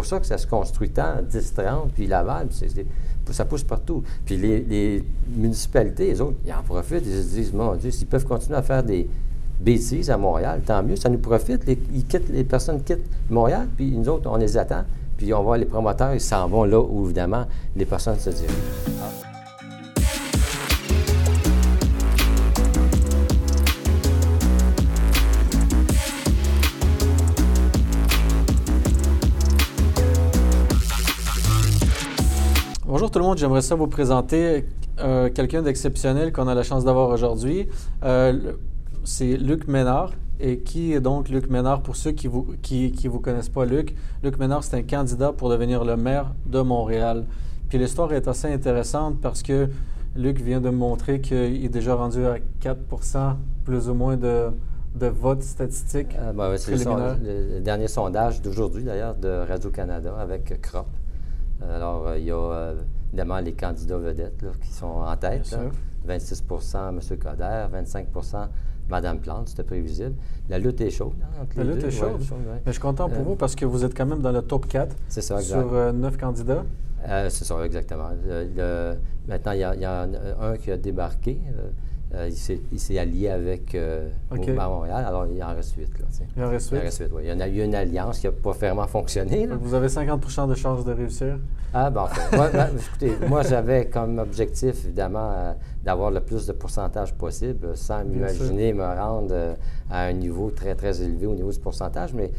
pour ça que ça se construit tant, 10, 30, puis Laval, puis ça pousse partout. Puis les, municipalités, les autres, ils en profitent, ils se disent, mon Dieu, s'ils peuvent continuer à faire des bêtises à Montréal, tant mieux, ça nous profite. Les, ils quittent, les personnes quittent Montréal, puis nous autres, on les attend, puis on voit les promoteurs, ils s'en vont là où, évidemment, les personnes se dirigent. Bonjour tout le monde, j'aimerais ça vous présenter euh, quelqu'un d'exceptionnel qu'on a la chance d'avoir aujourd'hui. Euh, c'est Luc Ménard. Et qui est donc Luc Ménard pour ceux qui ne vous, qui, qui vous connaissent pas Luc? Luc Ménard, c'est un candidat pour devenir le maire de Montréal. Puis l'histoire est assez intéressante parce que Luc vient de me montrer qu'il est déjà rendu à 4% plus ou moins de, de vote statistique. Euh, ben c'est le, dernier sondage d'aujourd'hui, d'ailleurs, de Radio-Canada avec CROP. Alors, il y a évidemment les candidats vedettes qui sont en tête. 26% M. Coder, 25% Mme Plante, c'était prévisible. La lutte est chaude. Hein, la lutte est chaude. Mais je suis content pour euh, vous parce que vous êtes quand même dans le top 4 ça, sur 9 candidats. c'est ça, exactement. maintenant, il y, y, a un qui a débarqué. Euh, il s'est allié avec euh, Montréal, alors il en reste 8. il en reste 8? Il en reste 8, oui. Il y en a eu une alliance qui n'a pas vraiment fonctionné. Vous avez 50% de chances de réussir? Ah, bon, moi, ben, écoutez, moi, j'avais comme objectif, évidemment, euh, d'avoir le plus de pourcentage possible, sans m'imaginer me rendre à un niveau très, très élevé au niveau du pourcentage, mais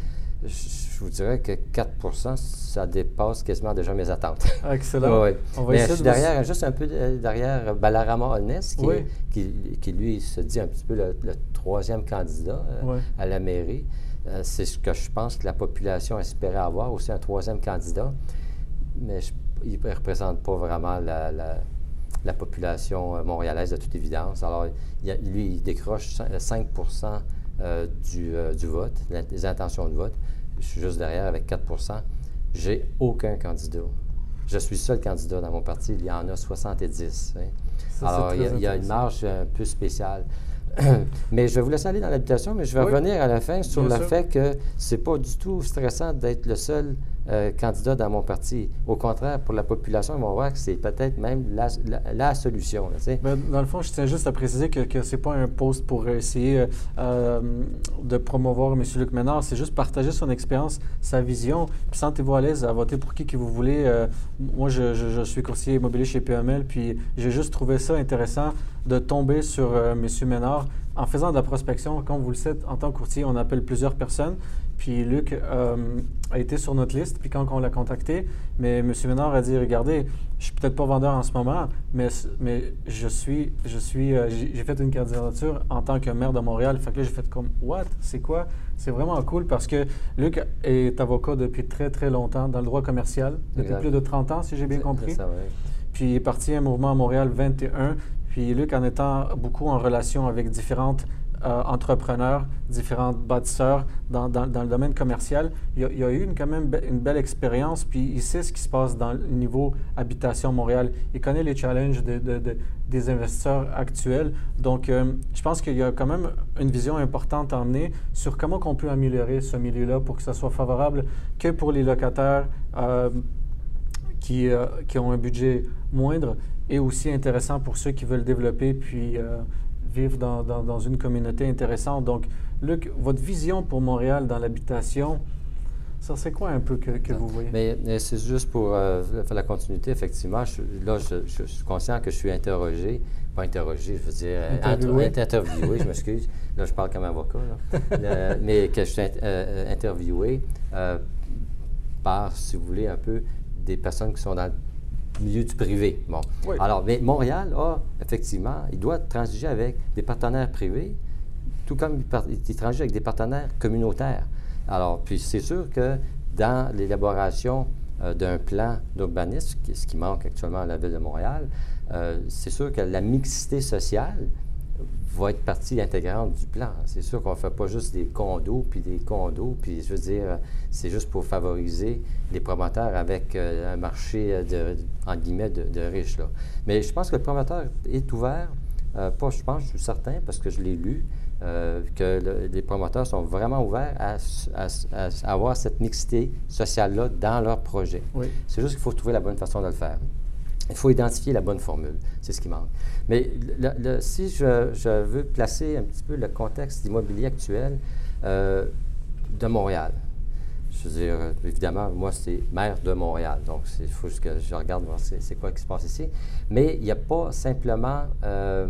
je vous dirais que 4% ça dépasse quasiment déjà mes attentes. Excellent. oui. On va Mais je suis derrière, juste un peu derrière Balarama Holness, qui, qui, lui se dit un petit peu le, troisième candidat euh, à la mairie. Euh, c'est ce que je pense que la population espérait avoir, aussi un troisième candidat. Mais il ne représente pas vraiment la, la, population euh, montréalaise de toute évidence. Alors, lui, il décroche 5 du, du vote, des intentions de vote je suis juste derrière avec 4 J'ai aucun candidat. Je suis seul candidat dans mon parti. Il y en a 70. Hein. Alors, il y, a, une marge un peu spéciale. mais je vais vous laisser aller dans l'habitation, mais je vais revenir à la fin sur le fait que c'est pas du tout stressant d'être le seul euh, candidat dans mon parti. Au contraire, pour la population, ils vont voir que c'est peut-être même la, solution. Ben, dans le fond, je tiens juste à préciser que, ce n'est pas un poste pour essayer euh, de promouvoir M. Luc Ménard, c'est juste partager son expérience, sa vision. Puis sentez-vous à l'aise à voter pour qui que vous voulez. Euh, moi, je, suis conseiller immobilier chez PML, puis j'ai juste trouvé ça intéressant de tomber sur M. Ménard en faisant de la prospection. Comme vous le savez, en tant que courtier, on appelle plusieurs personnes. Puis Luc euh, a été sur notre liste, puis quand on l'a contacté, mais M. Ménard a dit Regardez, je suis peut-être pas vendeur en ce moment, mais, mais je suis, je suis, euh, j'ai fait une candidature en tant que maire de Montréal. Fait que là, j'ai fait comme What? C'est quoi? C'est vraiment cool parce que Luc est avocat depuis très, très longtemps dans le droit commercial, depuis plus de 30 ans, si j'ai bien compris. Ça, Puis il est parti à un mouvement à Montréal 21. Puis Luc, en étant beaucoup en relation avec différentes euh, entrepreneurs, différents bâtisseurs dans, dans, le domaine commercial. Il y a, eu une, quand même une belle expérience, puis il sait ce qui se passe dans le niveau habitation Montréal. Il connaît les challenges de, de, des investisseurs actuels. Donc, euh, je pense qu'il y a quand même une vision importante à emmener sur comment on peut améliorer ce milieu-là pour que ça soit favorable que pour les locataires euh, qui, qui, ont un budget moindre et aussi intéressant pour ceux qui veulent développer puis vivre dans, dans, une communauté intéressante. Donc, Luc, votre vision pour Montréal dans l'habitation, ça c'est quoi un peu que, que vous voyez? Mais, c'est juste pour euh, faire la continuité, effectivement. Je, là, je, suis conscient que je suis interrogé, pas interrogé, je veux dire interviewé, interviewé je m'excuse. Là, je parle comme avocat, mais que je suis euh, interviewé euh, par, si vous voulez, un peu des personnes qui sont dans milieu du privé. Bon. Alors, mais Montréal a, effectivement, il doit transiger avec des partenaires privés, tout comme il transige avec des partenaires communautaires. Alors, puis c'est sûr que dans l'élaboration euh, d'un plan d'urbanisme, ce qui manque actuellement à la ville de Montréal, euh, c'est sûr que la mixité sociale va être partie intégrante du plan. C'est sûr qu'on ne fait pas juste des condos, puis des condos, puis je veux dire, c'est juste pour favoriser les promoteurs avec euh, un marché, de, en guillemets, de, riches. Là. Mais je pense que le promoteur est ouvert, euh, pas je pense, je suis certain, parce que je l'ai lu, euh, que les promoteurs sont vraiment ouverts à, avoir cette mixité sociale-là dans leur projet. C'est juste qu'il faut trouver la bonne façon de le faire. Il faut identifier la bonne formule. C'est ce qui manque. Mais si je, veux placer un petit peu le contexte immobilier actuel euh, de Montréal, je veux dire, évidemment, moi, c'est maire de Montréal. Donc, il faut que je regarde voir c'est quoi qui se passe ici. Mais il n'y a pas simplement. Euh,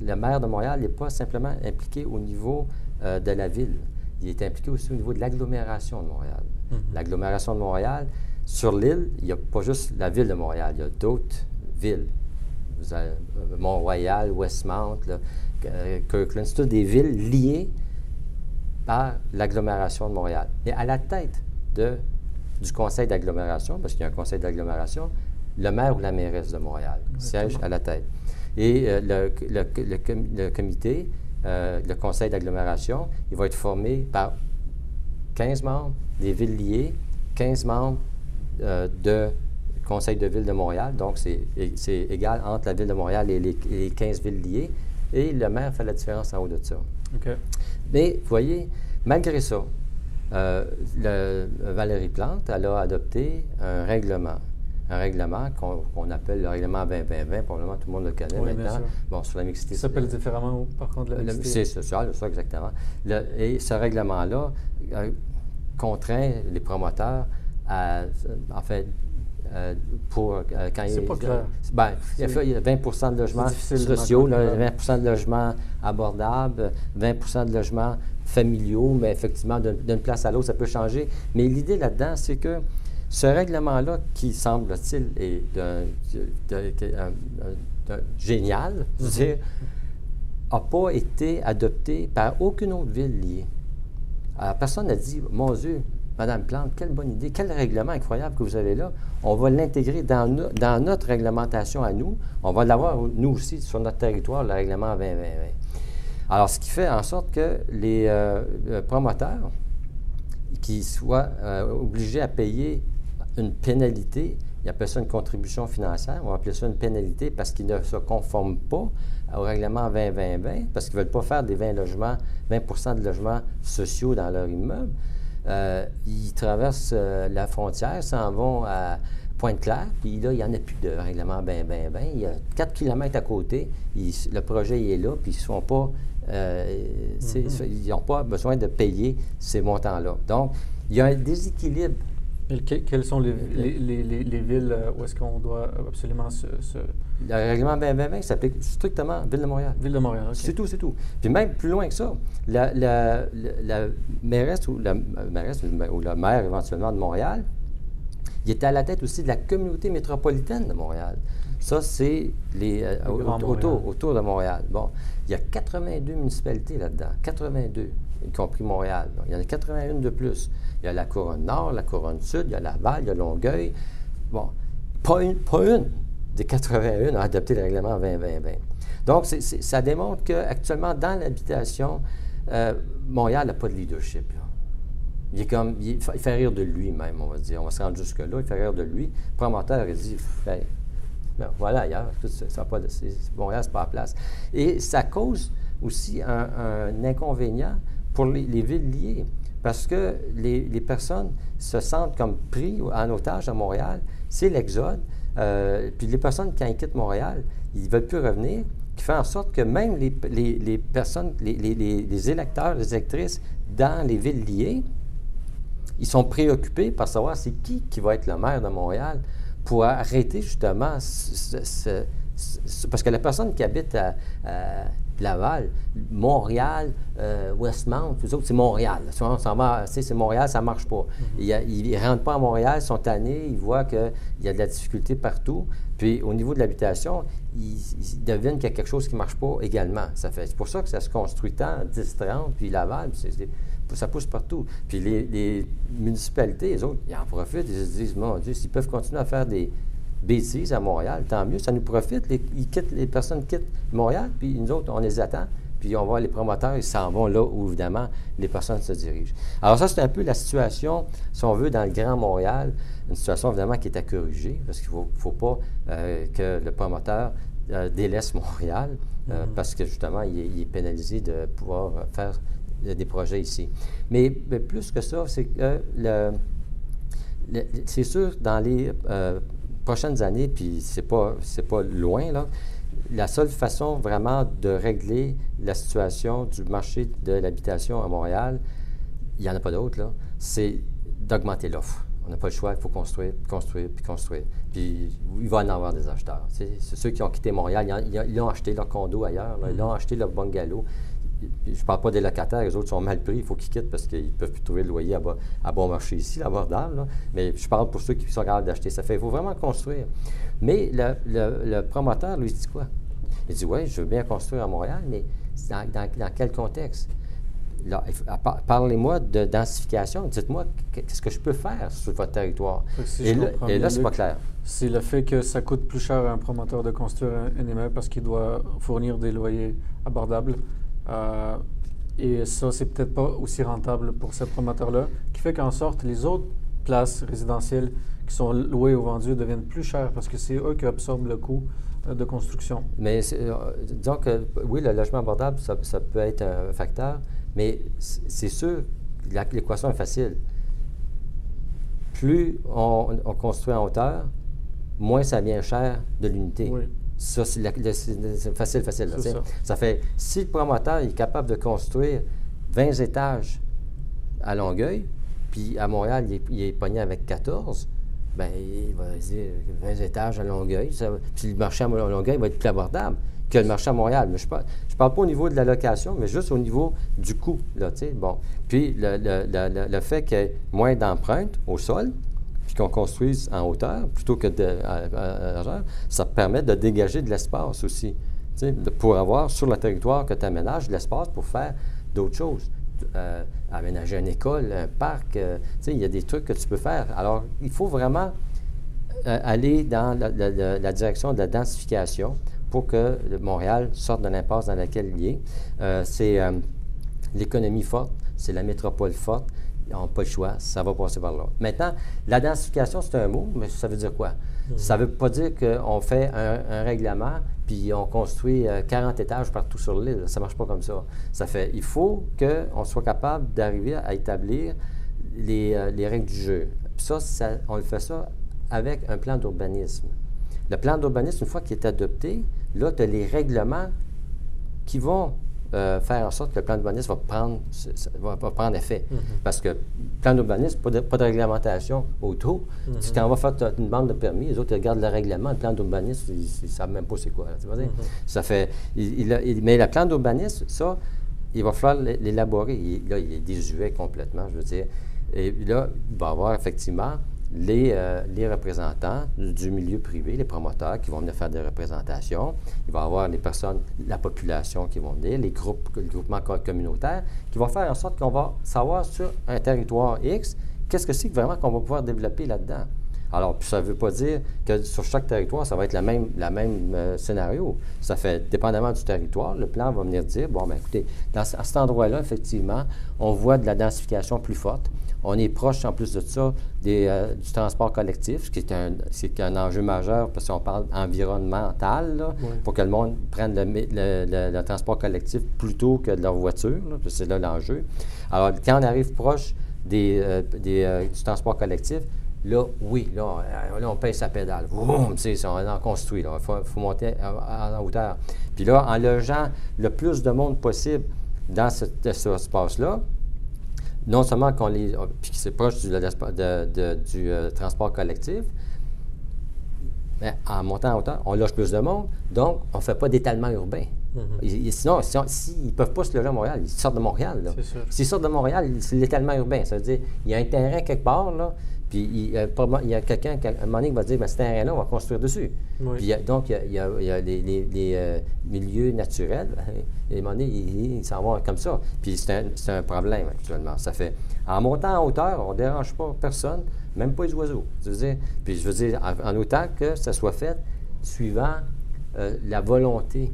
le maire de Montréal n'est pas simplement impliqué au niveau euh, de la ville. Il est impliqué aussi au niveau de l'agglomération de Montréal. Mhm. L'agglomération de Montréal, sur l'île, il n'y a pas juste la ville de Montréal, il y a d'autres villes. Vous avez euh, Mont-Royal, Westmount, Kirkland, c'est toutes des villes liées par l'agglomération de Montréal. Et à la tête de, du conseil d'agglomération, parce qu'il y a un conseil d'agglomération, le maire ou la mairesse de Montréal siège à la tête. Et euh, le, comité, euh, le conseil d'agglomération, il va être formé par 15 membres des villes liées, 15 membres euh, de conseil de ville de Montréal. Donc, c'est égal entre la ville de Montréal et les, 15 villes liées. Et le maire fait la différence en haut de ça. Mais, vous voyez, malgré ça, Valérie Plante, elle a adopté un règlement un règlement qu'on appelle le règlement 2020 probablement tout le monde le connaît maintenant. Bon, sur la mixité. Ça s'appelle différemment, par contre, la mixité? C'est social, ça, exactement. et ce règlement-là euh, contraint les promoteurs à, en fait, euh, pour euh, quand il, pas clair. Ben, il, y a 20 de logements sociaux, 20 de logements abordables, 20 de logements familiaux, mais effectivement, d'une place à l'autre, ça peut changer. Mais l'idée là-dedans, c'est que ce règlement-là, qui semble-t-il est génial, mm n'a pas été adopté par aucune autre ville liée. Alors, personne n'a dit, mon Dieu, Madame Plante, quelle bonne idée, quel règlement incroyable que vous avez là. On va l'intégrer dans, notre réglementation à nous. On va l'avoir, nous aussi, sur notre territoire, le règlement 2020. Alors, ce qui fait en sorte que les euh, promoteurs qui soient euh, obligés à payer une pénalité. Il appelle ça une contribution financière. On va appeler ça une pénalité parce qu'ils ne se conforment pas au règlement 20-20-20, parce qu'ils ne veulent pas faire des 20 logements, 20 de logements sociaux dans leur immeuble. Euh, ils traversent euh, la frontière, s'en vont à Pointe-Claire, puis là, il n'y en a plus de règlement 20-20-20. Il y a 4 km à côté, le projet est là, puis ils sont pas... Euh, mm-hmm. Ils n'ont pas besoin de payer ces montants-là. Donc, il y a un déséquilibre quelles sont les, villes où est-ce qu'on doit absolument se, Le règlement 2020 s'applique strictement Ville de Montréal. Ville de Montréal, C'est tout, c'est tout. Puis même plus loin que ça, la, la, la mairesse, ou la, mairesse ou la maire éventuellement de Montréal, il était à la tête aussi de la communauté métropolitaine de Montréal. Ça, c'est les, euh, autour, autour de Montréal. Bon, il y a 82 municipalités là-dedans, 82, y compris Montréal. il y en a 81 de plus. Il y a la couronne nord, la couronne sud, il y a Laval, il y a Longueuil. Bon, pas une, pas une des 81 a adopté le règlement 2020 Donc, ça démontre qu'actuellement, dans l'habitation, euh, Montréal n'a pas de leadership. Il est comme, il, fait rire de lui-même, on va dire. On va se rendre jusque-là, il fait rire de lui. Le promoteur, il dit, ben, voilà, ailleurs, ça, pas de, Montréal, c'est pas la place. Et ça cause aussi un, inconvénient pour les villes liées parce que les, personnes se sentent comme pris en otage à Montréal. C'est l'exode. Euh, puis les personnes, qui quittent Montréal, ils ne veulent plus revenir, qui fait en sorte que même les, personnes, les, électeurs, les électrices dans les villes liées, ils sont préoccupés par savoir c'est qui qui va être le maire de Montréal pour arrêter justement ce, parce que la personne qui habite à, Laval, Montréal, euh, Westmount, tout autres, c'est Montréal. C'est Montréal, ça ne marche pas. Mm-hmm. Ils ne rentrent pas à Montréal, ils sont tannés, ils voient qu'il y a de la difficulté partout. Puis au niveau de l'habitation, ils, deviennent qu'il y a quelque chose qui ne marche pas également. C'est pour ça que ça se construit tant, 10-30, puis Laval, ça pousse partout. Puis les, municipalités, les autres, ils en profitent, ils se disent, mon Dieu, s'ils peuvent continuer à faire des, bêtises à Montréal, tant mieux, ça nous profite. Les, ils quittent, les personnes quittent Montréal, puis nous autres, on les attend, puis on voit les promoteurs, ils s'en vont là où, évidemment, les personnes se dirigent. Alors ça, c'est un peu la situation, si on veut, dans le Grand Montréal, une situation, évidemment, qui est à corriger, parce qu'il ne faut, pas euh, que le promoteur délaisse Montréal mm-hmm. parce que justement, il est, pénalisé de pouvoir faire des projets ici. Mais, plus que ça, c'est que le, c'est sûr, dans les prochaines années, puis c'est pas, c'est pas loin, là, la seule façon vraiment de régler la situation du marché de l'habitation à Montréal, il n'y en a pas d'autre, là, c'est d'augmenter l'offre. On n'a pas le choix, il faut construire, construire, puis construire. Puis il va en avoir des acheteurs. C'est ceux qui ont quitté Montréal, ils ont, acheté leur condo ailleurs, ils ont acheté leur bungalow. Je ne parle pas des locataires, les autres sont mal pris, il faut qu'ils quittent parce qu'ils ne peuvent plus trouver le loyer à, bon marché ici, abordable. Mais je parle pour ceux qui sont capables d'acheter. Ça fait, il faut vraiment construire. Mais le, promoteur, lui, dit quoi? Il dit, oui, je veux bien construire à Montréal, mais dans, quel contexte? Parlez-moi de densification. Dites-moi qu'est-ce que je peux faire sur votre territoire. et, là, et là, c'est pas clair. C'est le fait que ça coûte plus cher à un promoteur de construire un, immeuble parce qu'il doit fournir des loyers abordables. Euh, et ça, c'est peut-être pas aussi rentable pour ce promoteur-là, qui fait qu'en sorte, les autres places résidentielles qui sont louées ou vendues deviennent plus chères parce que c'est eux qui absorbent le coût euh, de construction. Mais euh, disons que oui, le logement abordable, ça, peut être un facteur, mais c'est sûr, l'équation est facile. Plus on, construit en hauteur, moins ça vient cher de l'unité. Ça, c'est facile, facile. ça. fait, si le promoteur est capable de construire 20 étages à Longueuil, puis à Montréal, il est, il est pogné avec 14, Bien, il va dire 20 étages à Longueuil. puis le marché à Longueuil va être plus abordable que le marché à Montréal. Mais je ne parle, parle, pas au niveau de la location, mais juste au niveau du coût. Là, bon. Puis le, le, le, fait qu'il y ait moins d'empreintes au sol, qu'on construise en hauteur plutôt que de, à, ça permet de dégager de l'espace aussi. pour avoir sur le territoire que tu aménages de l'espace pour faire d'autres choses. Euh, aménager une école, un parc. Euh, il y a des trucs que tu peux faire. Alors, il faut vraiment euh, aller dans la, direction de la densification pour que Montréal sorte de l'impasse dans laquelle il est. c'est l'économie forte, c'est la métropole forte. Ils n'ont pas le choix, ça va passer par là. Maintenant, la densification, c'est un mot, mais ça veut dire quoi? Ça ne veut pas dire qu'on fait un règlement puis on construit 40 euh, étages partout sur l'île. Ça ne marche pas comme ça. Ça fait, il faut qu'on soit capable d'arriver à établir les, euh, les, règles du jeu. Puis ça, on le fait ça avec un plan d'urbanisme. Le plan d'urbanisme, une fois qu'il est adopté, là, tu as les règlements qui vont euh, faire en sorte que le plan d'urbanisme va prendre, va, prendre effet. Mm-hmm. Parce que plan d'urbanisme, pas de, pas de réglementation autour. Quand on va faire une bande de permis, les autres ils regardent le règlement, le plan d'urbanisme, ils ne savent même pas c'est quoi. Mm-hmm. Ça fait, mais le plan d'urbanisme, ça, il va falloir l'élaborer. là, il est désuet complètement, je veux dire. Et là, il va y avoir effectivement euh, les, représentants du milieu privé, les promoteurs qui vont venir faire des représentations. Il va y avoir les personnes, la population qui vont venir, les groupes, les groupements communautaires, qui vont faire en sorte qu'on va savoir sur un territoire X, qu'est-ce que c'est vraiment qu'on va pouvoir développer là-dedans. Alors, ça ne veut pas dire que sur chaque territoire, ça va être le même, la même euh, scénario. Ça fait, dépendamment du territoire, le plan va venir dire, bon, bien, écoutez, à cet endroit-là, effectivement, on voit de la densification plus forte. On est proche, en plus de ça, des, euh, du transport collectif, ce qui est un, enjeu majeur parce qu'on parle environnemental, pour que le monde prenne le, transport collectif plutôt que de leur voiture. c'est là l'enjeu. Alors, quand on arrive proche des, euh, des, du transport collectif, Là, oui, là, on paye sa pédale. Boum, on en construit. Il faut, monter en, hauteur. Puis là, en logeant le plus de monde possible dans ce, espace-là, non seulement qu'on les. puis c'est proche du, du euh, transport collectif, mais en montant en hauteur, on loge plus de monde, donc on ne fait pas d'étalement urbain. Mm-hmm. sinon, s'ils ne peuvent pas se loger à Montréal, ils sortent de Montréal. S'ils sortent de Montréal, c'est l'étalement urbain. Ça veut dire il y a un terrain quelque part, là, puis il, y a quelqu'un, à un moment donné, qui va dire, ben, ce terrain-là, on va construire dessus. Puis donc, il y a, les, euh, milieux naturels, et à un moment donné, ils s'en vont comme ça. Puis c'est un, problème actuellement. Ça fait, en montant en hauteur, on ne dérange pas personne, même pas les oiseaux. Je veux dire, puis je veux dire, en, autant que ça soit fait suivant euh, la volonté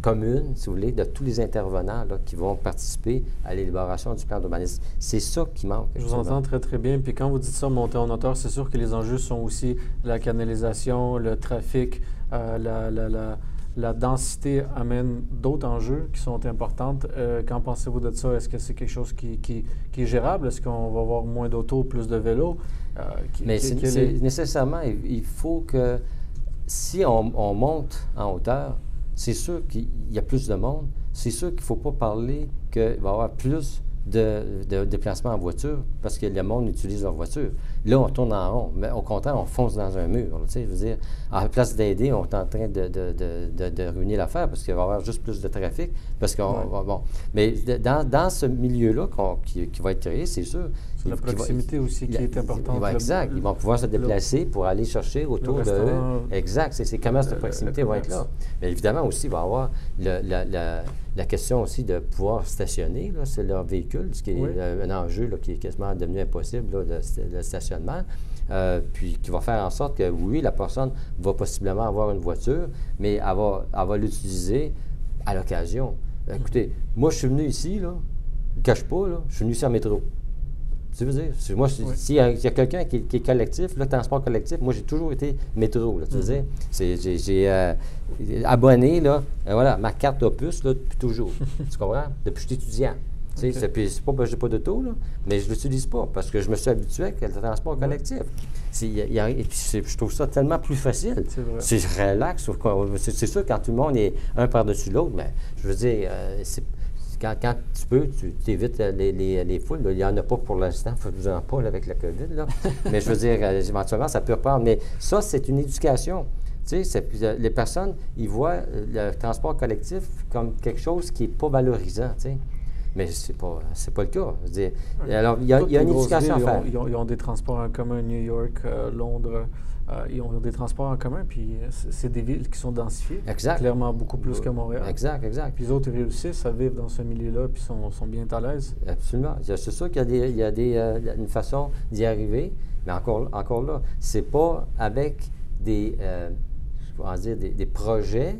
commune, si vous voulez, de tous les intervenants qui vont participer à l'élaboration du plan d'urbanisme. C'est ça qui manque. Je vous entends très, très bien. Puis quand vous dites ça, monter en hauteur, c'est sûr que les enjeux sont aussi la canalisation, le trafic, euh, la, la densité amène d'autres enjeux qui sont importants. Euh, qu'en pensez-vous de ça? Est-ce que c'est quelque chose qui, qui, est gérable? Est-ce qu'on va avoir moins d'autos, plus de vélos? Euh, Mais nécessairement, il faut que si on, monte en hauteur, c'est sûr qu'il y a plus de monde. C'est sûr qu'il ne faut pas parler qu'il va y avoir plus de, déplacements en voiture parce que le monde utilise leur voiture. Là, on tourne en rond, mais au contraire, on fonce dans un mur. Tu sais, je veux dire, à place d'aider, on est en train de, de ruiner l'affaire parce qu'il va y avoir juste plus de trafic. Parce qu'on bon. Mais dans, dans ce milieu-là qui, qui, va être créé, c'est sûr, la proximité aussi qui est importante. exact. Ils vont pouvoir se déplacer pour aller chercher autour de Exact. Ces commerces de proximité vont être là. Mais évidemment aussi, il va y avoir la, question aussi de pouvoir stationner. C'est leur véhicule, ce qui est un enjeu qui est quasiment devenu impossible, le, stationnement. Euh, puis qui va faire en sorte que, oui, la personne va possiblement avoir une voiture, mais elle va, elle va l'utiliser à l'occasion. Écoutez, moi, je suis venu ici, là, ne cache pas, là, je suis venu ici en métro. Tu veux dire? Moi, s'il y a, quelqu'un qui, est collectif, le transport collectif, moi, j'ai toujours été métro. Là, tu veux mm-hmm. dire? J'ai euh, abonné, là, euh, voilà, ma carte Opus, là, depuis toujours. tu comprends? Depuis que je suis étudiant. Okay. C'est pas que j'ai pas d'auto, là, mais je ne l'utilise pas parce que je me suis habitué avec le transport collectif. et puis je trouve ça tellement plus facile. C'est relax. C'est sûr, quand tout le monde est un par-dessus l'autre, mais je veux dire, euh, c'est quand, tu peux, tu évites les, les, foules. Il n'y en a pas pour l'instant, il faut vous en pas avec la COVID. Là. mais je veux dire, euh, éventuellement, ça peut prendre. Mais ça, c'est une éducation. Tu sais, euh, les personnes, ils voient le transport collectif comme quelque chose qui n'est pas valorisant. Tu sais. Mais ce n'est pas, pas le cas. Dire, alors, il y a, il y a une éducation à faire. Ils ont, des transports en commun, New York, Londres. Euh, ils ont des transports en commun, puis euh, c'est des villes qui sont densifiées. Exact. Clairement beaucoup plus que Montréal. Exact, exact. Puis les autres réussissent à vivre dans ce milieu-là, puis sont, sont bien à l'aise. Absolument. C'est sûr qu'il y a, des, il y a des, euh, une façon d'y arriver, mais encore, encore là, c'est pas avec des, dire, des, des projets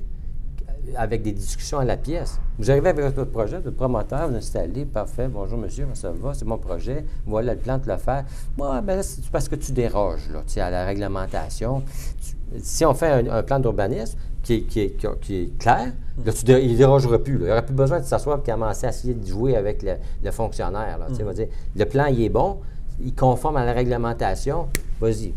avec des discussions à la pièce. Vous arrivez avec votre projet, votre promoteur, vous installez, parfait, bonjour monsieur, ça va, c'est mon projet, voilà le plan de le faire. Moi, ben c'est parce que tu déroges là, à la réglementation. si on fait un, plan d'urbanisme qui, qui, est clair, là, tu il ne dérogera plus. Il n'y aura plus besoin de s'asseoir et commencer à essayer de jouer avec le, fonctionnaire. Là, mm. dire, le plan, il est bon, il conforme à la réglementation, vas-y,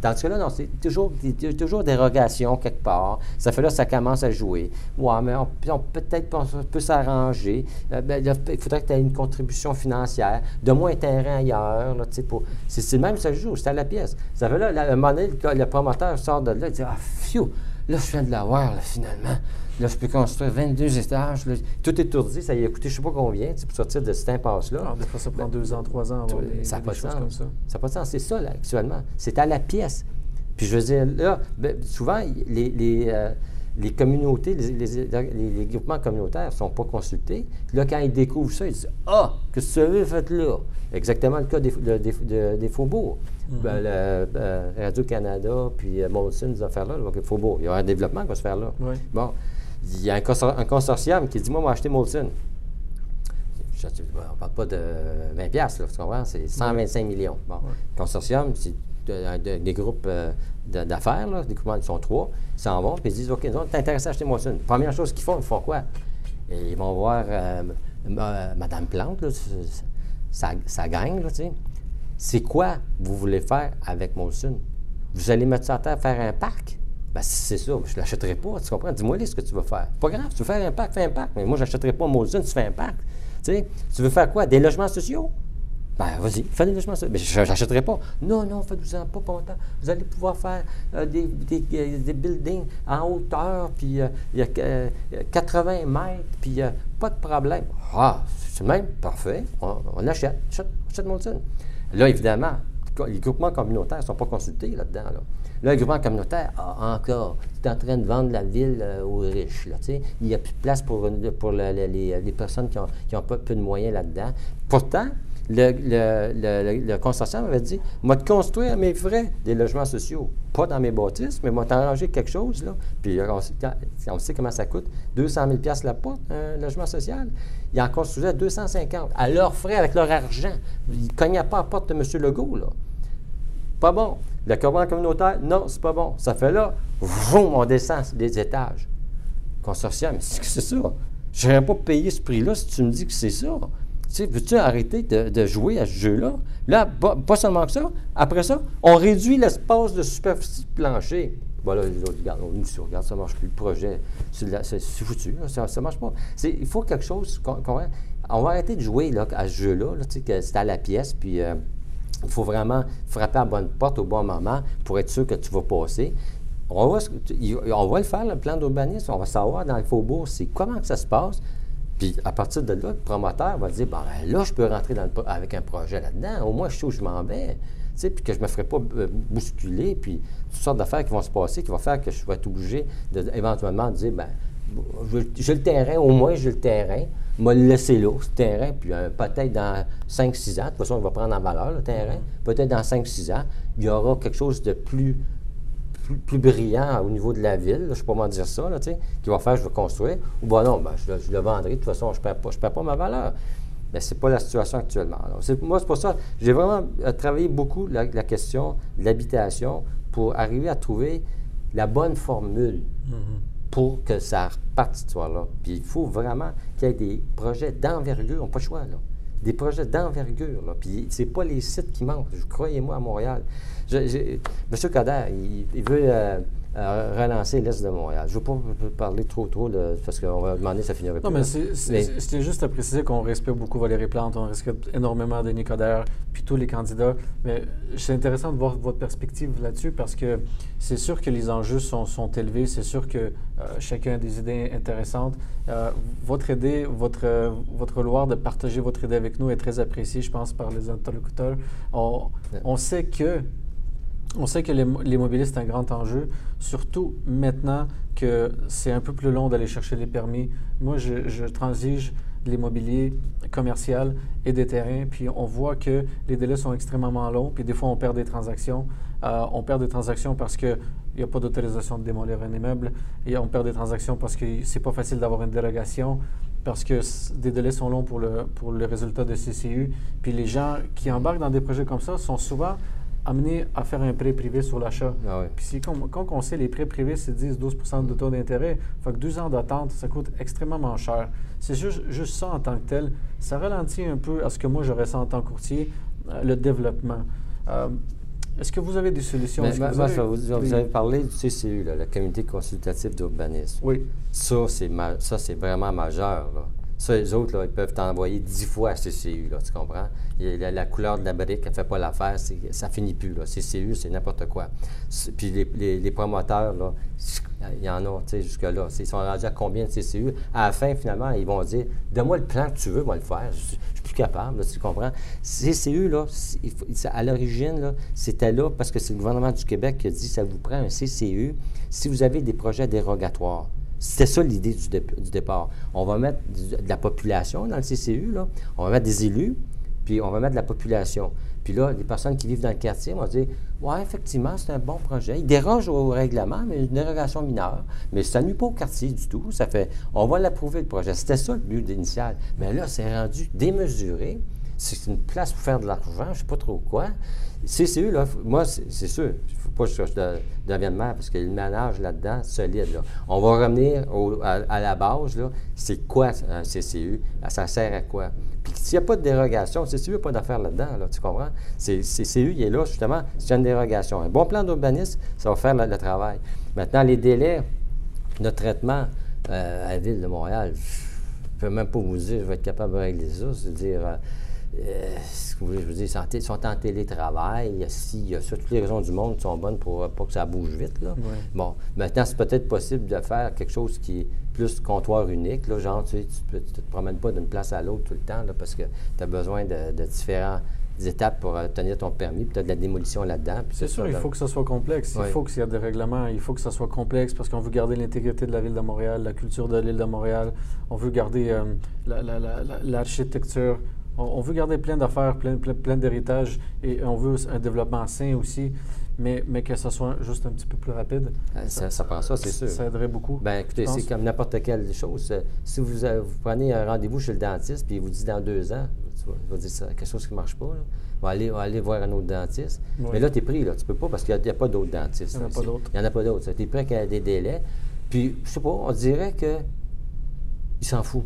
Tandis que là, non, c'est toujours, toujours dérogation quelque part. Ça fait là, ça commence à jouer. Ouais, mais on, peut-être on peut s'arranger. Euh, ben, il faudrait que tu aies une contribution financière, de moins terrain ailleurs. c'est, le même, ça joue, c'est à la pièce. Ça fait là, un moment donné, le, promoteur sort de là, il dit Ah, fiou, là, je viens de l'avoir, finalement. Là, je peux construire 22 étages. Tout est étourdi. Ça y a coûté je ne sais pas combien pour sortir de cette impasse-là. Ah, des fois, ça prend deux ans, trois ans. Des, ça n'a pas de sens. Comme ça n'a pas de sens. C'est ça, là, actuellement. C'est à la pièce. Puis je veux dire, là, ben, souvent, les, les, euh, les communautés, les, les, groupements communautaires ne sont pas consultés. Puis là, quand ils découvrent ça, ils disent Ah, que ce que vous avez fait là Exactement le cas des, des faubourgs. Mm-hmm. ben, euh, Radio-Canada, puis euh, Molson, ces affaires-là, les faubourgs. Il y a un développement qui va se faire là. Oui. Bon il y a un, consortium qui dit Moi, moi, acheter Molson. on ne parle pas de 20 piastres, tu comprends? C'est 125 millions. Bon. Consortium, c'est des groupes euh, d'affaires, des groupements, ils sont trois, ils s'en vont, puis ils disent OK, t'es intéressé à acheter Molson. Première chose qu'ils font, ils font quoi? Et ils vont voir euh, Madame Plante, ça, ça, gagne, tu sais. C'est quoi vous voulez faire avec Molson? Vous allez mettre ça à terre, faire un parc? Ben, c'est ça, je ne l'achèterai pas. Tu comprends? Dis-moi ce que tu veux faire. Pas grave, tu veux faire un parc, fais un parc. Mais moi, je n'achèterai pas Molson, tu fais un parc. Tu veux faire quoi? Des logements sociaux? Ben, vas-y, fais des logements sociaux. Mais je n'achèterai pas. Non, non, faites-vous-en pas longtemps. Vous allez pouvoir faire euh, des, euh, des, buildings en hauteur, puis euh, il y a 80 mètres, puis pas de problème. Ah, c'est même parfait. On, achète. Achète, Molson. Là, évidemment, les groupements communautaires ne sont pas consultés là-dedans. Là. Là, le groupement communautaire, encore, tu es en train de vendre la ville euh, aux riches. Il n'y a plus de place pour, pour les, personnes qui n'ont qui ont pas peu de moyens là-dedans. Pourtant, le, le, le, consortium avait dit Moi, de construire mes frais des logements sociaux. Pas dans mes bâtisses, mais moi, t'arranger quelque chose. Là. Puis on, sait comment ça coûte 200 000 la porte, un logement social. Ils en construisaient 250 à leurs frais, avec leur argent. Ils ne cognaient pas à la porte de M. Legault. Là. Pas bon. Le commandement communautaire, non, c'est pas bon. Ça fait là, vroom, on descend des étages. consortium. Mais c'est ça. Je n'aurais pas payé ce prix-là si tu me dis que c'est ça. Tu veux-tu arrêter de, jouer à ce jeu-là? Là, pas, seulement que ça. Après ça, on réduit l'espace de superficie plancher. Voilà, les autres, regarde, on nous regarde, ça ne marche plus. Le projet, c'est foutu, ça ne marche pas. Il faut quelque chose On va arrêter de jouer là, à ce jeu-là, c'est à la pièce, puis euh, il faut vraiment frapper à la bonne porte au bon moment pour être sûr que tu vas passer. On va, on va le faire, le plan d'urbanisme. On va savoir dans le faubourg c'est comment que ça se passe. Puis à partir de là, le promoteur va dire ben là, je peux rentrer avec un projet là-dedans. Au moins, je sais où je m'en vais. Puis que je ne me ferai pas euh, bousculer. Puis toutes sortes d'affaires qui vont se passer qui vont faire que je vais être obligé d'éventuellement dire ben j'ai le terrain, au moins j'ai le terrain, m'a laissé là, ce terrain, puis euh, peut-être dans 5-6 ans, de toute façon, il va prendre en valeur le terrain, peut-être dans 5-6 ans, il y aura quelque chose de plus plus, brillant au niveau de la ville, je ne sais pas comment dire ça, là, qui va faire je vais construire, ou ben non, ben, je, le vendrai, de toute façon, je ne perds, pas, pas ma valeur. Mais ce n'est pas la situation actuellement. moi, c'est pour ça, j'ai vraiment euh, travaillé beaucoup la, question de l'habitation pour arriver à trouver la bonne formule mm-hmm. Pour que ça reparte, cette histoire-là. Puis il faut vraiment qu'il y ait des projets d'envergure, on n'a pas le choix, là des projets d'envergure. Puis c'est pas les sites qui manquent. Croyez-moi à Montréal. M. Coder, il, veut euh, relancer l'Est de Montréal. Je ne veux pas parler trop, trop, parce qu'on va demander, ça finirait Non, mais c'était juste à préciser qu'on respecte beaucoup Valérie Plante, on respecte énormément Denis Coderre, puis tous les candidats. Mais c'est intéressant de voir votre perspective là-dessus parce que c'est sûr que les enjeux sont, sont élevés, c'est sûr que euh, chacun a des idées intéressantes. votre idée, votre, votre loir de partager votre idée avec nous est très appréciée, je pense, par les interlocuteurs. On, on sait que on sait que l'immobilier, c'est un grand enjeu, surtout maintenant que c'est un peu plus long d'aller chercher les permis. Moi, je, transige l'immobilier commercial et des terrains, puis on voit que les délais sont extrêmement longs, puis des fois, on perd des transactions. Euh, on perd des transactions parce qu'il n'y a pas d'autorisation de démolir un immeuble, et on perd des transactions parce que c'est pas facile d'avoir une dérogation, parce que des délais sont longs pour le, pour le résultat de CCU. Puis les gens qui embarquent dans des projets comme ça sont souvent amené à faire un prêt privé sur l'achat. Ah Puis quand, quand, on sait les prêts privés, c'est 10-12 de taux d'intérêt, fait que deux ans d'attente, ça coûte extrêmement cher. C'est juste, juste, ça en tant que tel. Ça ralentit un peu à ce que moi j'aurais ça en tant que courtier, euh, le développement. Euh, est-ce que vous avez des solutions? vous, avez... parlé du CCU, la Comité consultative d'urbanisme. Oui. Ça, c'est vraiment majeur. Là. Ça, les autres, là, ils peuvent t'envoyer dix fois à CCU, là, tu comprends? la, couleur de la brique, elle ne fait pas l'affaire, ça finit plus. Là. CCU, c'est n'importe quoi. Puis les, promoteurs, là, il y en a, tu sais, jusque-là. Ils sont rendus à combien de CCU? À la fin, finalement, ils vont dire Donne-moi le plan que tu veux, moi le faire. Je, ne suis plus capable, tu comprends? CCU, à l'origine, c'était là parce que c'est le gouvernement du Québec qui a dit ça vous prend un CCU si vous avez des projets dérogatoires. C'était ça l'idée du, départ. On va mettre de la population dans le CCU, là. on va mettre des élus, puis on va mettre de la population. Puis là, les personnes qui vivent dans le quartier vont dire Oui, effectivement, c'est un bon projet. Il déroge au règlement, mais une dérogation mineure. Mais ça nuit pas au quartier du tout. Ça fait On va l'approuver le projet. C'était ça le but initial. Mais là, c'est rendu démesuré. C'est une place pour faire de l'argent, je ne sais pas trop quoi. CCU, là, moi, c'est sûr, que je devienne maire parce qu'il manage là-dedans solide. Là. On va revenir à, la base, là, c'est quoi un CCU? Ça sert à quoi? Puis s'il n'y a pas de dérogation, CCU n'a pas d'affaire là-dedans, là, tu comprends? C'est, CCU, il est là justement, c'est une dérogation. Un bon plan d'urbanisme, ça va faire le, travail. Maintenant, les délais de traitement euh, à la Ville de Montréal, je ne peux même pas vous dire, je vais être capable de régler ça, c'est-à-dire... Euh, euh, je veux dire, ils sont en télétravail, il y a ça, toutes les raisons du monde sont bonnes pour pas que ça bouge vite. Là. Bon, maintenant, c'est peut-être possible de faire quelque chose qui est plus comptoir unique, là, genre, tu sais, tu ne te promènes pas d'une place à l'autre tout le temps, là, parce que tu as besoin de, différentes étapes pour obtenir ton permis, as de la démolition là-dedans. C'est sûr, il faut que ça soit complexe. Il faut qu'il y ait des règlements, il faut que ça soit complexe parce qu'on veut garder l'intégrité de la ville de Montréal, la culture de l'île de Montréal, on veut garder euh, l'architecture on, veut garder plein d'affaires, plein, plein, d'héritage et on veut un développement sain aussi, mais, mais que ça soit juste un petit peu plus rapide. Euh, ça, ça, prend ça, c'est sûr. Ça aiderait beaucoup. Bien, écoutez, c'est comme n'importe quelle chose. Si vous, euh, vous prenez un rendez-vous chez le dentiste puis il vous dit dans deux ans, tu vas, dire ça, quelque chose qui ne marche pas. Là. On va, aller, aller voir un autre dentiste. Mais là, tu es pris. Là. Tu peux pas parce qu'il n'y a, pas d'autres dentistes. Il n'y en a pas d'autres. Il n'y en a pas d'autres. Tu es pris avec des délais. Puis, je sais pas, on dirait que il s'en fout.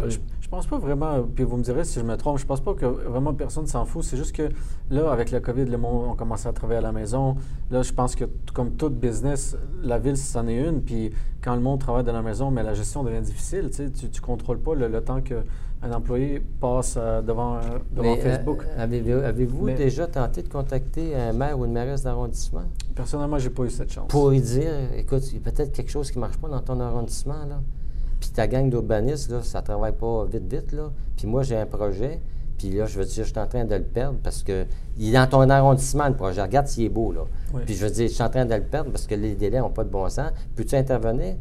Euh, je, je pense pas vraiment, puis vous me direz si je me trompe, je pense pas que vraiment personne s'en fout. C'est juste que là, avec le COVID, le monde a commencé à travailler à la maison. Là, je pense que comme tout business, la ville, c'en est une. Puis quand le monde travaille de la maison, mais la gestion devient difficile. Tu ne tu, contrôles pas le, temps qu'un employé passe euh, devant, euh, devant Facebook. Avez-vous déjà tenté de contacter un maire ou une mairesse d'arrondissement? Personnellement, j'ai pas eu cette chance. Pour lui dire, écoute, il y a peut-être quelque chose qui ne marche pas dans ton arrondissement. là. Puis ta gang d'urbanistes, là, ça travaille pas vite, vite, là. Puis moi, j'ai un projet, puis là, je veux dire, je suis en train de le perdre parce que il est dans ton arrondissement, le projet. Regarde s'il est beau, là. Puis je veux dire, je suis en train de le perdre parce que les délais n'ont pas de bon sens. Peux-tu intervenir?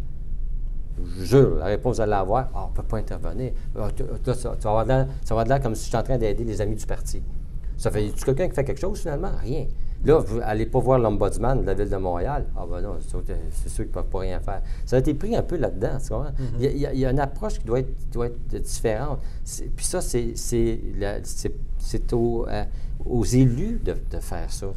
Je jure, la réponse, à l'avoir. Ah, on ne peut pas intervenir. Ah, ça, va avoir l'air comme si je suis en train d'aider les amis du parti. Ça fait, tu quelqu'un qui fait quelque chose, finalement? Rien. Là, vous n'allez pas voir l'ombudsman de la ville de Montréal. Ah ben non, c'est sûr qu'ils ne peuvent pas rien faire. Ça a été pris un peu là-dedans, tu. Mm-hmm. il, y a, une approche qui doit être, doit être différente. Puis ça, c'est aux, euh, aux, élus de, faire ça.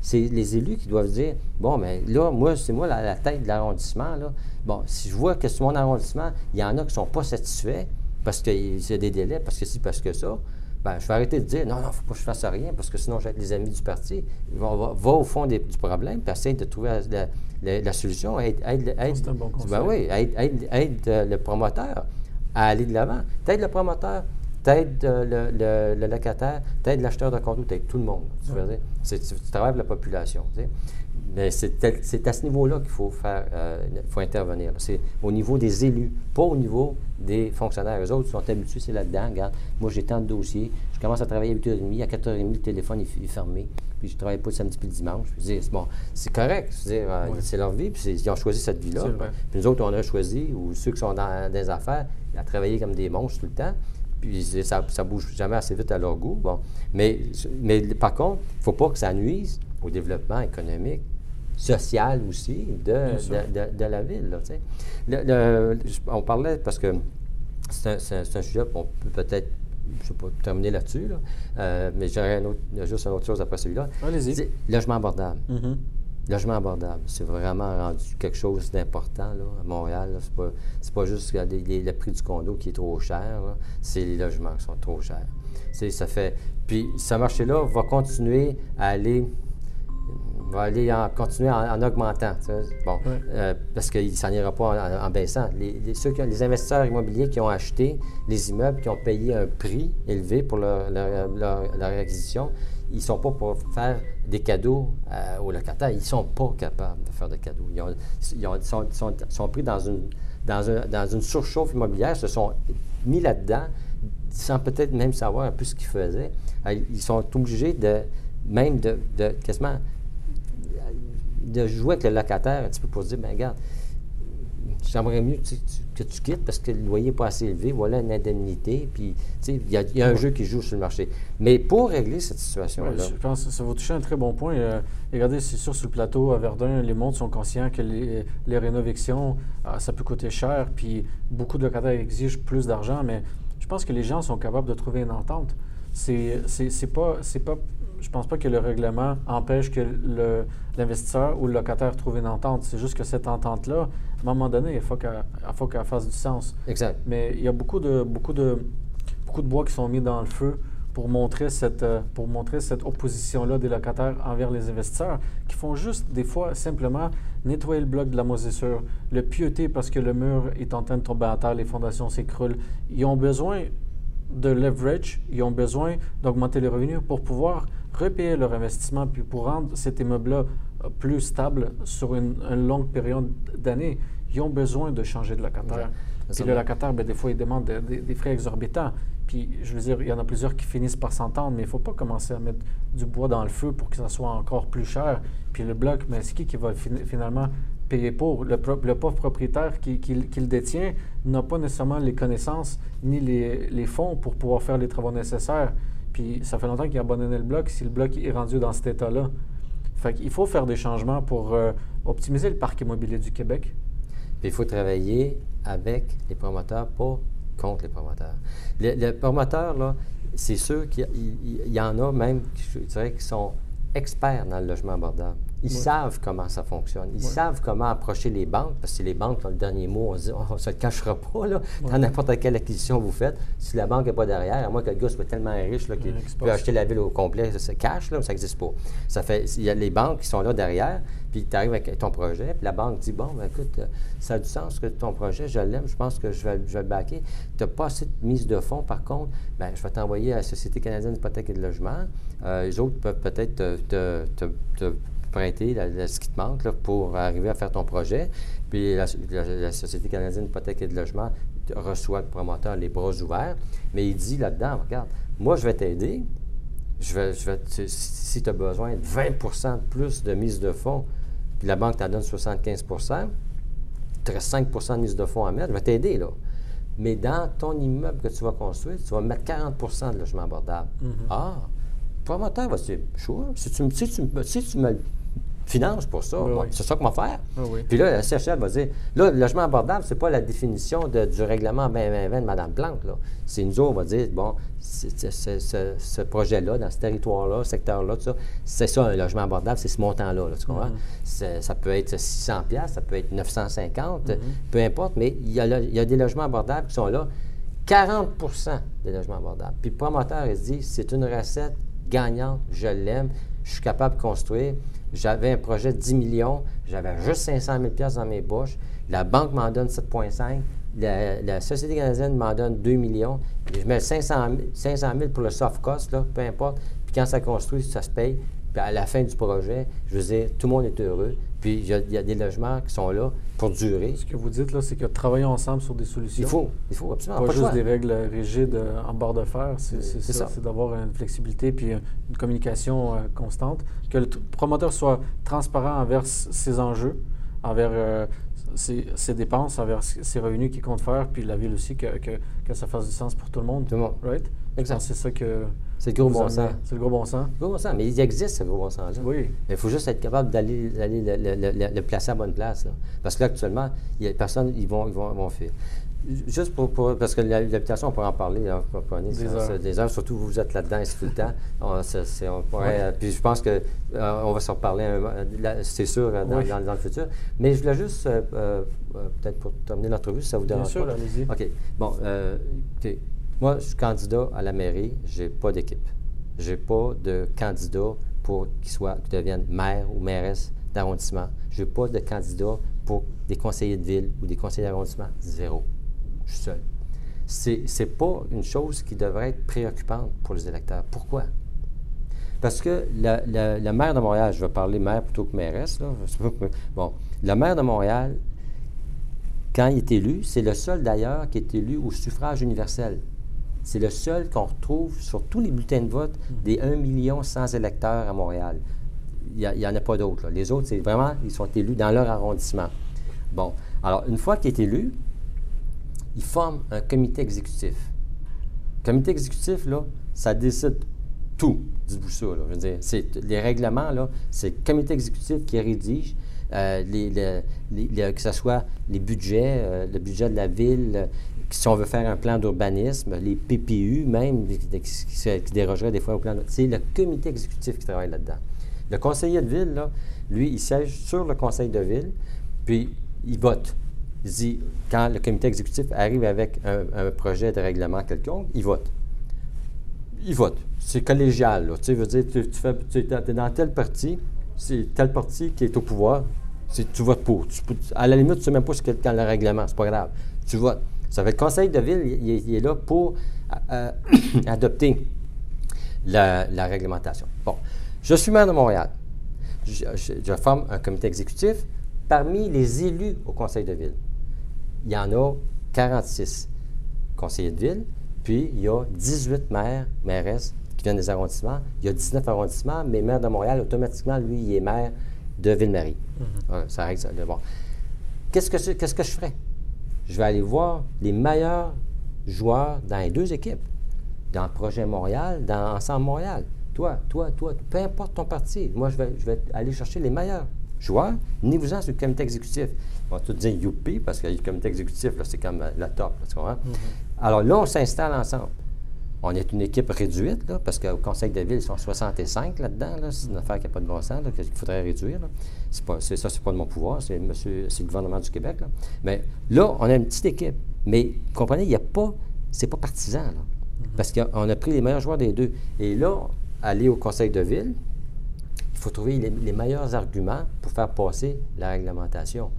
C'est les élus qui doivent dire, bon, mais là, moi, c'est moi la, tête de l'arrondissement. Bon, si je vois que sur mon arrondissement, il y en a qui ne sont pas satisfaits parce qu'il y a des délais, parce que si, parce que ça, ben, je vais arrêter de dire non, non, il ne faut pas que je fasse rien parce que sinon les amis du parti. Va, va, au fond du problème puis essaye de trouver la, solution. Aide, aide, aide, un bon ben oui, aide, le promoteur à aller de l'avant. T'aides le promoteur, t'aides euh, le, le, locataire, t'aides l'acheteur de condo, t'aides tout le monde. Tu, tu, travailles avec la population. Mais c'est à ce niveau-là qu'il faut faire, euh, faut intervenir. C'est au niveau des élus, pas au niveau des fonctionnaires. Les autres sont habitués, c'est là-dedans. Regarde, moi j'ai tant de dossiers, je commence à travailler à 8h30, à 4h30, le téléphone est, fermé, puis je ne travaille pas le samedi puis le dimanche. Je bon, c'est correct, euh, c'est leur vie, puis ils ont choisi cette vie-là. Puis nous autres, on a choisi, ou ceux qui sont dans des affaires, à travailler comme des monstres tout le temps puis ça ne bouge jamais assez vite à leur goût. Bon. Mais, mais par contre, il ne faut pas que ça nuise au développement économique social aussi de, de, la ville. on parlait, parce que c'est un, sujet qu'on peut peut-être, je ne pas, terminer là-dessus, euh, mais j'aurais juste une autre chose après celui-là. Allez-y. Logement abordable. Mm-hmm. Logement abordable, c'est vraiment rendu quelque chose d'important à Montréal. Ce n'est pas, pas, juste le prix du condo qui est trop cher, c'est les logements qui sont trop chers. Ça fait, puis ce marché-là va continuer à aller va aller en, continuer en, augmentant. Bon, euh, parce qu'il s'en ira pas en, baissant. Les, ceux qui les investisseurs immobiliers qui ont acheté les immeubles, qui ont payé un prix élevé pour leur, acquisition, ils ne sont pas pour faire des cadeaux euh, aux locataires. Ils ne sont pas capables de faire des cadeaux. Ils, sont, pris dans une, surchauffe immobilière, se sont mis là-dedans sans peut-être même savoir un peu ce qu'ils faisaient. Ils sont obligés de même de, quasiment de jouer avec le locataire un petit peu pour se dire, bien, regarde, j'aimerais mieux que tu quittes parce que le loyer n'est pas assez élevé, voilà une indemnité, puis il y, a un jeu qui joue sur le marché. Mais pour régler cette situation-là... je pense que ça va toucher un très bon point. Euh, regardez, c'est sûr, sur le plateau à Verdun, les mondes sont conscients que les, les rénovations, ah, ça peut coûter cher, puis beaucoup de locataires exigent plus d'argent, mais je pense que les gens sont capables de trouver une entente. C'est pas, pas je pense pas que le règlement empêche que l'investisseur ou le locataire trouve une entente. C'est juste que cette entente-là, à un moment donné, il faut qu'elle fasse du sens. Exact. Mais il y a beaucoup de, beaucoup, de, beaucoup de bois qui sont mis dans le feu pour montrer cette, pour montrer cette opposition-là des locataires envers les investisseurs, qui font juste, des fois, simplement nettoyer le bloc de la moisissure, le pieuter parce que le mur est en train de tomber à terre, les fondations s'écroulent. Ils ont besoin de leverage, ils ont besoin d'augmenter les revenus pour pouvoir repayer leur investissement, puis pour rendre cet immeuble-là euh, plus stable sur une, longue période d'années, ils ont besoin de changer de locataire. Puis le locataire, bien, des fois, il demande des frais exorbitants. Puis, je veux dire, il y en a plusieurs qui finissent par s'entendre, mais il ne faut pas commencer à mettre du bois dans le feu pour que ça soit encore plus cher. Puis le bloc, mais c'est qui qui va finalement payer pour? Le, pauvre propriétaire qui, le détient n'a pas nécessairement les connaissances ni les, les fonds pour pouvoir faire les travaux nécessaires. Puis ça fait longtemps qu'il a abandonné le bloc si le bloc est rendu dans cet état-là. Fait qu'il faut faire des changements pour euh, optimiser le parc immobilier du Québec. Il faut travailler avec les promoteurs, pas contre les promoteurs. Les, promoteurs, là, c'est sûr qu'il y, en a même, je dirais, qui sont experts dans le logement abordable. Ils savent comment ça fonctionne. Ils savent comment approcher les banques, parce que c'est les banques qui ont le dernier mot. On dit, on ne se le cachera pas, là, dans n'importe quelle acquisition vous faites. Si la banque n'est pas derrière, à moins que le gars soit tellement riche qu'il peut acheter la ville au complet, ça cash, là, ça n'existe pas. Ça fait, il y a les banques qui sont là derrière, puis tu arrives avec ton projet, puis la banque dit, bon, ben, écoute, euh, ça a du sens que ton projet, je l'aime, je pense que je vais, je vais le backer. Tu n'as pas assez de mise de fonds, par contre, ben, je vais t'envoyer à la Société canadienne d'hypothèque et de logement. Euh, les autres peuvent peut-être te, te prêter ce qui te manque pour arriver à faire ton projet. Puis la, Société canadienne d'hypothèque et de logement reçoit le promoteur les bras ouverts, mais il dit là-dedans, regarde, moi je vais t'aider, je vais, je vais si tu as besoin de 20% de plus de mise de fonds, puis la banque t'en donne 75% tu restes 5% de mise de fonds à mettre, je vais t'aider là. Mais dans ton immeuble que tu vas construire, tu vas mettre 40% de logement abordable. Mm-hmm. Ah, le promoteur va se dire, sure, si tu, si tu, si tu me finance pour ça. C'est ça qu'on va faire. Puis là, la CHL va dire, là, le logement abordable, c'est pas la définition du règlement 2020 de Mme Plante. C'est nous autres, on va dire, bon, ce projet-là, dans ce territoire-là, ce secteur-là, tout ça, c'est ça un logement abordable, c'est ce montant-là. tu comprends? Mm-hmm. Ça peut être 600 ça peut être 950, mm-hmm. peu importe, mais il y, a, il y a des logements abordables qui sont là. 40% des logements abordables. Puis le promoteur, il se dit, c'est une recette gagnante, je l'aime, je suis capable de construire. J'avais un projet de 10 millions, j'avais juste 500 000 dans mes poches. La banque m'en donne 7,5. La, Société canadienne m'en donne 2 millions. je mets 500 000, pour le soft cost, peu importe. Puis quand ça construit, ça se paye. Puis à la fin du projet, je veux dire, tout le monde est heureux. Puis il y, a, des logements qui sont là pour durer. Ce que vous dites, là, c'est que travailler ensemble sur des solutions. Il faut, il faut absolument. Pas, juste des règles rigides euh, en barre de fer. C'est ça. C'est d'avoir une flexibilité puis une communication euh, constante. Que le promoteur soit transparent envers ses enjeux, envers euh, ses, dépenses, envers ses revenus qu'il compte faire, puis la ville aussi, que, que, que, ça fasse du sens pour tout le monde. Tout le monde. Right? Exact. C'est ça que. C'est le gros bon sens. C'est le gros bon sens. Le gros bon sens. Mais il existe, ce gros bon sens-là. Oui. il faut juste être capable d'aller le, placer à bonne place. Parce que là, actuellement, il y a personne, ils vont, ils vont, vont faire. Juste pour, parce que l'habitation, on pourrait en parler, hein, des, heures. des heures. Surtout, vous êtes là-dedans, c'est tout le temps. On, pourrait, Puis je pense qu'on euh, on va s'en reparler, c'est sûr, dans, dans, le futur. Mais je voulais juste, euh, euh, peut-être pour terminer l'entrevue, si ça vous dérange Bien sûr, allez-y. OK. Bon, écoutez, moi, je suis candidat à la mairie, j'ai pas d'équipe. J'ai pas de candidat pour qu'il soit, qu'il devienne maire ou mairesse d'arrondissement. Je n'ai pas de candidat pour des conseillers de ville ou des conseillers d'arrondissement. Zéro. Je suis seul. C'est, n'est pas une chose qui devrait être préoccupante pour les électeurs. Pourquoi? Parce que la, maire de Montréal, je vais parler maire plutôt que mairesse, bon, la maire de Montréal, quand il est élu, c'est le seul d'ailleurs qui est élu au suffrage universel. C'est le seul qu'on retrouve sur tous les bulletins de vote des 1 million sans électeurs à Montréal. Il n'y en a pas d'autres. Les autres, c'est vraiment, ils sont élus dans leur arrondissement. Bon. Alors, une fois qu'il est élu, il forme un comité exécutif. Le comité exécutif, là, ça décide tout. Dites-vous ça. Là. Je veux dire, c'est, les règlements, là, c'est le comité exécutif qui rédige. Euh, les, que ce soit les budgets, euh, le budget de la ville, si on veut faire un plan d'urbanisme, les PPU même, qui, dérogeraient des fois au plan C'est le comité exécutif qui travaille là-dedans. Le conseiller de ville, lui, il siège sur le conseil de ville, puis il vote. Il dit, quand le comité exécutif arrive avec un, projet de règlement quelconque, il vote. Il vote. C'est collégial. Là. Tu veux dire, tu, tu es dans telle partie, c'est telle partie qui est au pouvoir, tu votes pour. à la limite, tu ne sais même pas ce qu'est le règlement, c'est pas grave. Tu votes. Ça fait le conseil de ville, il, est là pour euh, adopter la, réglementation. Bon, je suis maire de Montréal. Je, forme un comité exécutif. Parmi les élus au conseil de ville, il y en a 46 conseillers de ville, puis il y a 18 maires, mairesses qui viennent des arrondissements. Il y a 19 arrondissements, mais maire de Montréal, automatiquement, lui, il est maire de Ville-Marie. Mm-hmm. ça règle ça. Bon. Qu'est-ce que, qu'est-ce que je ferais? Je vais aller voir les meilleurs joueurs dans les deux équipes, dans le projet Montréal, dans Ensemble Montréal. Toi, toi, toi, peu importe ton parti, moi, je vais, je vais aller chercher les meilleurs joueurs, venez-vous-en sur le comité exécutif. On va tout dire youpi, parce que le comité exécutif, c'est comme la top, tu comprends? Mm-hmm. Alors là, on s'installe ensemble. On est une équipe réduite, là, parce qu'au conseil de ville, ils sont 65 là-dedans. c'est une affaire qui n'a pas de bon sens, qu'il faudrait réduire. C'est pas, ça, c'est pas de mon pouvoir, c'est, monsieur, c'est le gouvernement du Québec. Mais là, on a une petite équipe. Mais comprenez, il n'y a pas, c'est pas partisan. Mm-hmm. Parce qu'on a pris les meilleurs joueurs des deux. Et là, aller au conseil de ville, il faut trouver les meilleurs arguments pour faire passer la réglementation.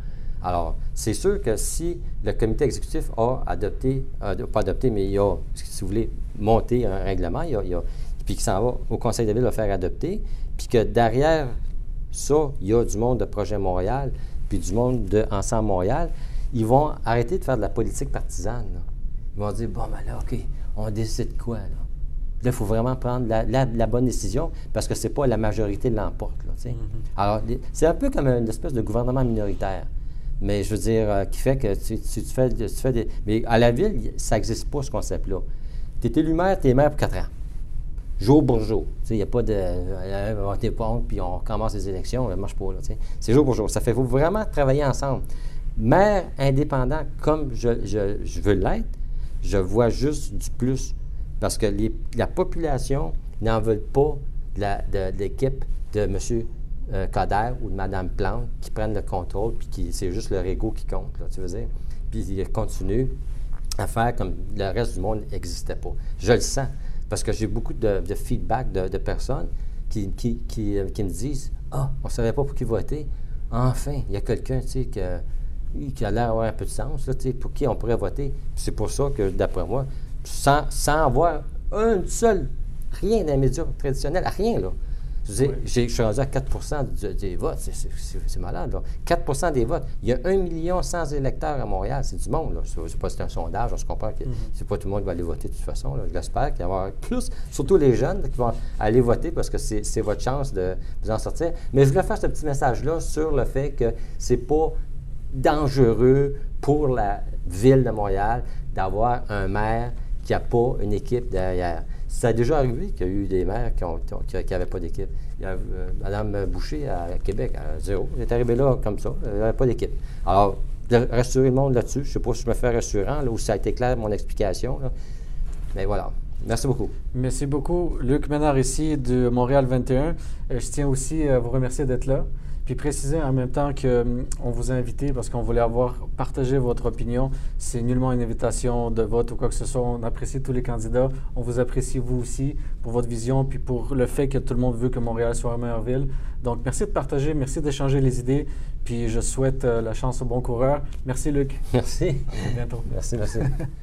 Alors, c'est sûr que si le comité exécutif a adopté, pas adopté, mais il a, si vous voulez, monté un règlement, il a, puis qu'il s'en va au Conseil de ville le faire adopter, puis que derrière ça, il y a du monde de Projet Montréal, puis du monde de Ensemble Montréal, ils vont arrêter de faire de la politique partisane. Ils vont dire, bon, ben là, OK, on décide quoi, là? Là, il faut vraiment prendre la, bonne décision parce que ce n'est pas la majorité l'emporte. Mm-hmm. Alors, c'est un peu comme une espèce de gouvernement minoritaire mais je veux dire, euh, qui fait que tu, fais, des. Mais à la ville, ça n'existe pas, ce concept-là. Tu es élu maire, tu es maire pour quatre ans. Jour pour jour. Il n'y a pas de. On euh, puis on commence les élections, ça ne marche pas. C'est jour pour jour. Ça fait faut vraiment travailler ensemble. Maire indépendant, comme je, veux l'être, je vois juste du plus. Parce que la population n'en veut pas de l'équipe de, de M. Euh, ou de Mme Plante qui prennent le contrôle, puis qui, c'est juste leur ego qui compte, là, tu veux dire? Puis ils continuent à faire comme le reste du monde n'existait pas. Je le sens, parce que j'ai beaucoup de, feedback de, personnes qui, qui, qui, euh, qui, me disent Ah, on ne savait pas pour qui voter. Enfin, il y a quelqu'un, tu sais, qui a l'air d'avoir un peu de sens, là, pour qui on pourrait voter. c'est pour ça que, d'après moi, sans, sans avoir un seul, rien d'un média traditionnel, rien, là. Je, je suis rendu à 4% des votes. C'est malade. Là. 4 des votes. Il y a 1 million sans électeurs à Montréal. C'est du monde. Ce n'est pas un sondage. On se comprend que mm-hmm. c'est pas tout le monde qui va aller voter de toute façon. Là. J'espère qu'il y aura plus, surtout les jeunes, qui vont aller voter parce que c'est votre chance de vous en sortir. Mais je voulais faire ce petit message-là sur le fait que c'est pas dangereux pour la ville de Montréal d'avoir un maire qui n'a pas une équipe derrière. Ça a déjà arrivé qu'il y a eu des maires qui n'avaient pas d'équipe. Il y a euh, Mme Boucher à Québec, à zéro. Elle est arrivée là comme ça. Elle n'avait pas d'équipe. Alors, de rassurer le monde là-dessus. Je ne sais pas si je me fais rassurant, là où ça a été clair mon explication. Mais voilà. Merci beaucoup. Merci beaucoup. Luc Ménard ici de Montréal 21. Euh, je tiens aussi à vous remercier d'être là. Puis préciser en même temps qu'on hum, vous a invité parce qu'on voulait avoir partagé votre opinion. C'est nullement une invitation de vote ou quoi que ce soit. On apprécie tous les candidats. On vous apprécie vous aussi pour votre vision puis pour le fait que tout le monde veut que Montréal soit une meilleure ville. Donc merci de partager, merci d'échanger les idées. Puis je souhaite euh, la chance aux bons coureurs. Merci Luc. Merci. À bientôt. Merci, merci.